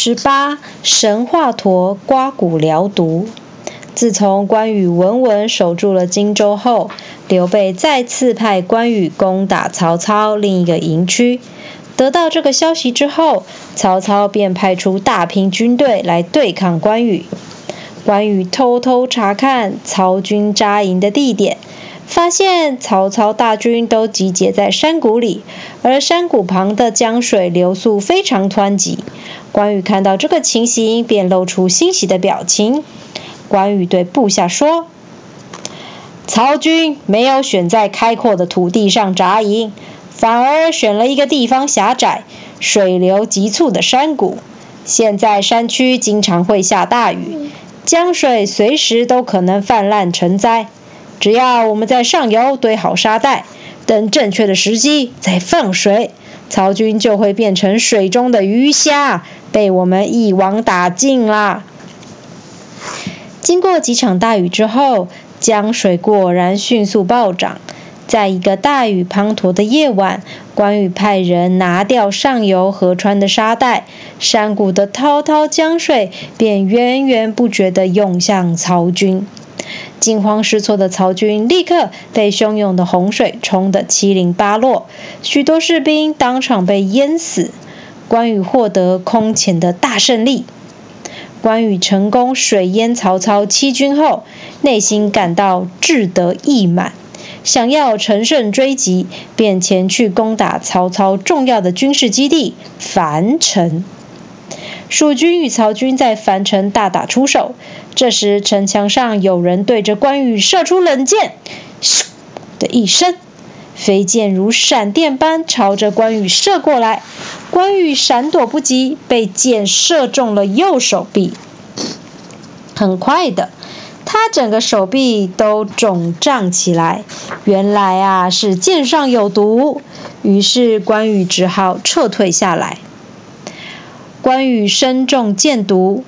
十八神华佗刮骨疗毒。自从关羽稳稳守住了荆州后，刘备再次派关羽攻打曹操另一个营区。得到这个消息之后，曹操便派出大批军队来对抗关羽。关羽偷偷查看曹军扎营的地点，发现曹操大军都集结在山谷里，而山谷旁的江水流速非常湍急。关羽看到这个情形，便露出欣喜的表情。关羽对部下说：“曹军没有选在开阔的土地上扎营。”反而选了一个地方狭窄、水流急促的山谷。现在山区经常会下大雨，江水随时都可能泛滥成灾。只要我们在上游堆好沙袋，等正确的时机再放水，曹军就会变成水中的鱼虾，被我们一网打尽啦。经过几场大雨之后，江水果然迅速暴涨。在一个大雨滂沱的夜晚，关羽派人拿掉上游河川的沙袋，山谷的滔滔江水便源源不绝地涌向曹军。惊慌失措的曹军立刻被汹涌的洪水冲得七零八落，许多士兵当场被淹死。关羽获得空前的大胜利。关羽成功水淹曹操七军后，内心感到志得意满。想要乘胜追击，便前去攻打曹操重要的军事基地樊城。蜀军与曹军在樊城大打出手，这时城墙上有人对着关羽射出冷箭，咻的一声，飞箭如闪电般朝着关羽射过来。关羽闪躲不及，被箭射中了右手臂。很快的。他整个手臂都肿胀起来，原来啊是箭上有毒，于是关羽只好撤退下来。关羽身中箭毒，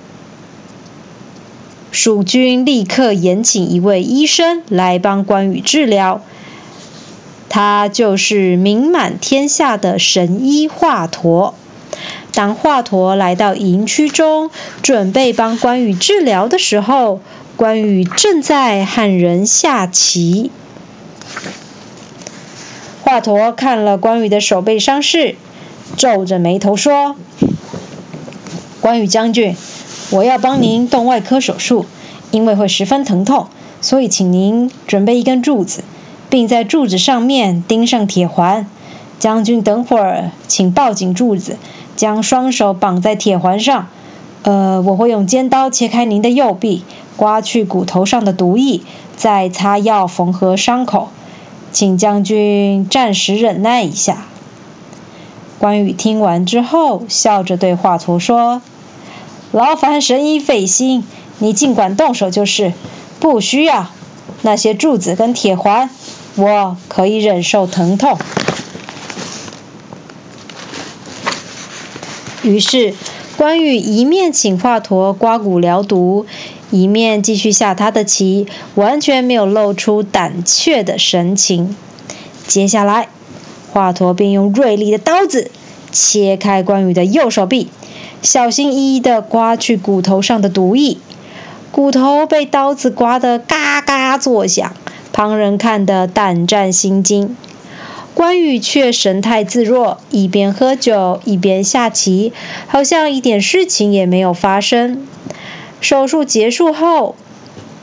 蜀军立刻延请一位医生来帮关羽治疗，他就是名满天下的神医华佗。当华佗来到营区中，准备帮关羽治疗的时候，关羽正在和人下棋。华佗看了关羽的手背伤势，皱着眉头说：“关羽将军，我要帮您动外科手术，因为会十分疼痛，所以请您准备一根柱子，并在柱子上面钉上铁环。将军，等会儿请抱紧柱子。”将双手绑在铁环上，呃，我会用尖刀切开您的右臂，刮去骨头上的毒液，再擦药缝合伤口。请将军暂时忍耐一下。关羽听完之后，笑着对华佗说：“劳烦神医费心，你尽管动手就是，不需要那些柱子跟铁环，我可以忍受疼痛。”于是，关羽一面请华佗刮骨疗毒，一面继续下他的棋，完全没有露出胆怯的神情。接下来，华佗便用锐利的刀子切开关羽的右手臂，小心翼翼地刮去骨头上的毒液。骨头被刀子刮得嘎嘎作响，旁人看得胆战心惊。关羽却神态自若，一边喝酒一边下棋，好像一点事情也没有发生。手术结束后，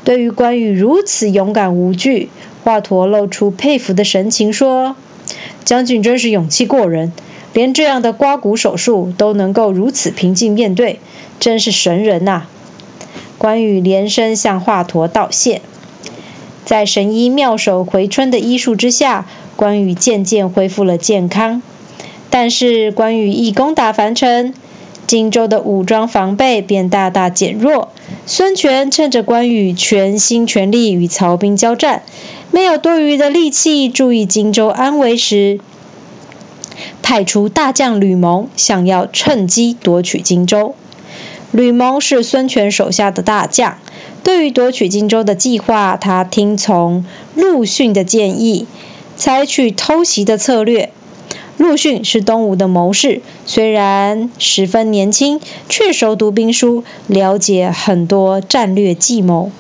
对于关羽如此勇敢无惧，华佗露出佩服的神情，说：“将军真是勇气过人，连这样的刮骨手术都能够如此平静面对，真是神人呐！”关羽连声向华佗道谢。在神医妙手回春的医术之下，关羽渐渐恢复了健康。但是关羽一攻打樊城，荆州的武装防备便大大减弱。孙权趁着关羽全心全力与曹兵交战，没有多余的力气注意荆州安危时，派出大将吕蒙，想要趁机夺取荆州。吕蒙是孙权手下的大将。对于夺取荆州的计划，他听从陆逊的建议，采取偷袭的策略。陆逊是东吴的谋士，虽然十分年轻，却熟读兵书，了解很多战略计谋。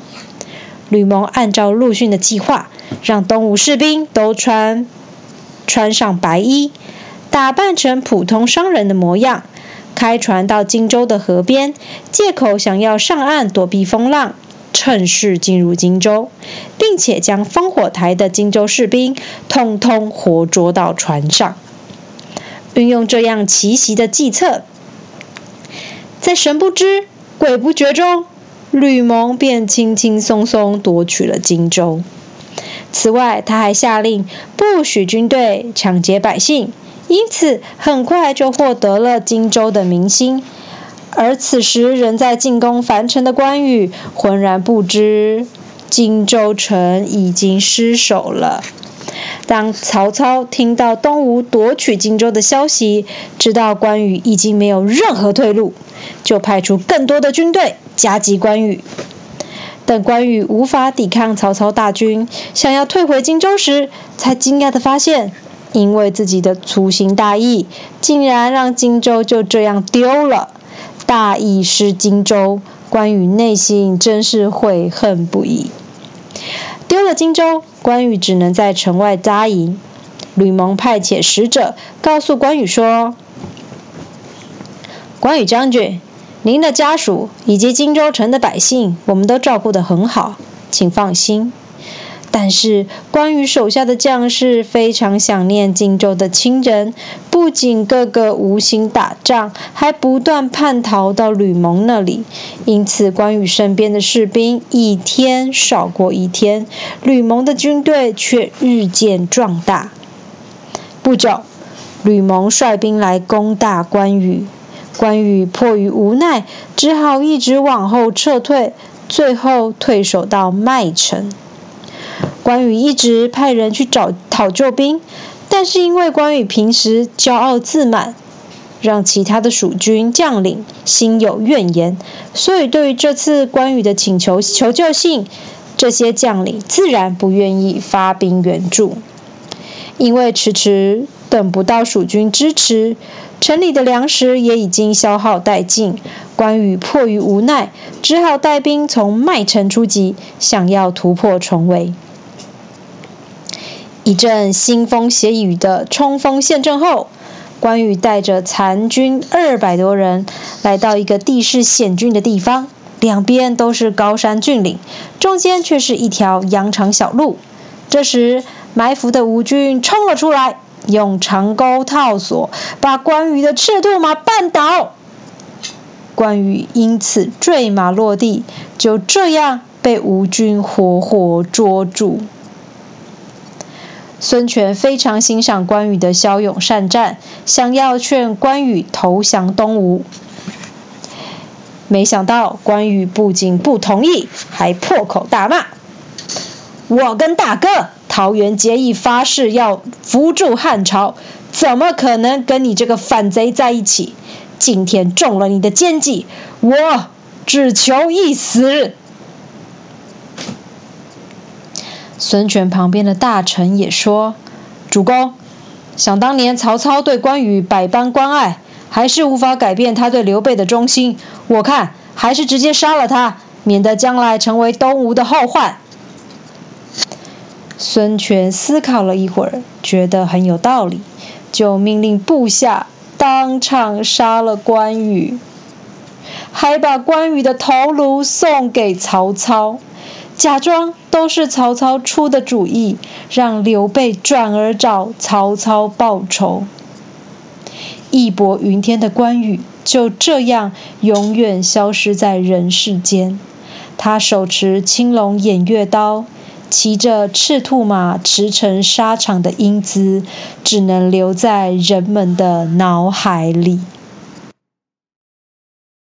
吕蒙按照陆逊的计划，让东吴士兵都穿穿上白衣，打扮成普通商人的模样，开船到荆州的河边，借口想要上岸躲避风浪，趁势进入荆州，并且将烽火台的荆州士兵通通活捉到船上。运用这样奇袭的计策，在神不知鬼不觉中，吕蒙便轻轻松松夺取了荆州。此外，他还下令不许军队抢劫百姓，因此很快就获得了荆州的民心。而此时仍在进攻樊城的关羽，浑然不知荆州城已经失守了。当曹操听到东吴夺取荆州的消息，知道关羽已经没有任何退路，就派出更多的军队夹击关羽。等关羽无法抵抗曹操大军，想要退回荆州时，才惊讶地发现，因为自己的粗心大意，竟然让荆州就这样丢了。大意失荆州，关羽内心真是悔恨不已。丢了荆州，关羽只能在城外扎营。吕蒙派遣使者告诉关羽说：“关羽将军，您的家属以及荆州城的百姓，我们都照顾得很好，请放心。”但是关羽手下的将士非常想念荆州的亲人，不仅个个无心打仗，还不断叛逃到吕蒙那里。因此，关羽身边的士兵一天少过一天，吕蒙的军队却日渐壮大。不久，吕蒙率兵来攻打关羽，关羽迫于无奈，只好一直往后撤退，最后退守到麦城。关羽一直派人去找讨救兵，但是因为关羽平时骄傲自满，让其他的蜀军将领心有怨言，所以对于这次关羽的请求求救信，这些将领自然不愿意发兵援助。因为迟迟等不到蜀军支持，城里的粮食也已经消耗殆尽，关羽迫于无奈，只好带兵从麦城出击，想要突破重围。一阵腥风血雨的冲锋陷阵后，关羽带着残军二百多人来到一个地势险峻的地方，两边都是高山峻岭，中间却是一条羊肠小路。这时，埋伏的吴军冲了出来，用长钩套索把关羽的赤兔马绊倒，关羽因此坠马落地，就这样被吴军活活捉住。孙权非常欣赏关羽的骁勇善战，想要劝关羽投降东吴。没想到关羽不仅不同意，还破口大骂：“我跟大哥桃园结义发誓要扶助汉朝，怎么可能跟你这个反贼在一起？今天中了你的奸计，我只求一死！”孙权旁边的大臣也说：“主公，想当年曹操对关羽百般关爱，还是无法改变他对刘备的忠心。我看还是直接杀了他，免得将来成为东吴的后患。”孙权思考了一会儿，觉得很有道理，就命令部下当场杀了关羽，还把关羽的头颅送给曹操。假装都是曹操出的主意，让刘备转而找曹操报仇。义薄云天的关羽就这样永远消失在人世间。他手持青龙偃月刀，骑着赤兔马驰骋沙场的英姿，只能留在人们的脑海里。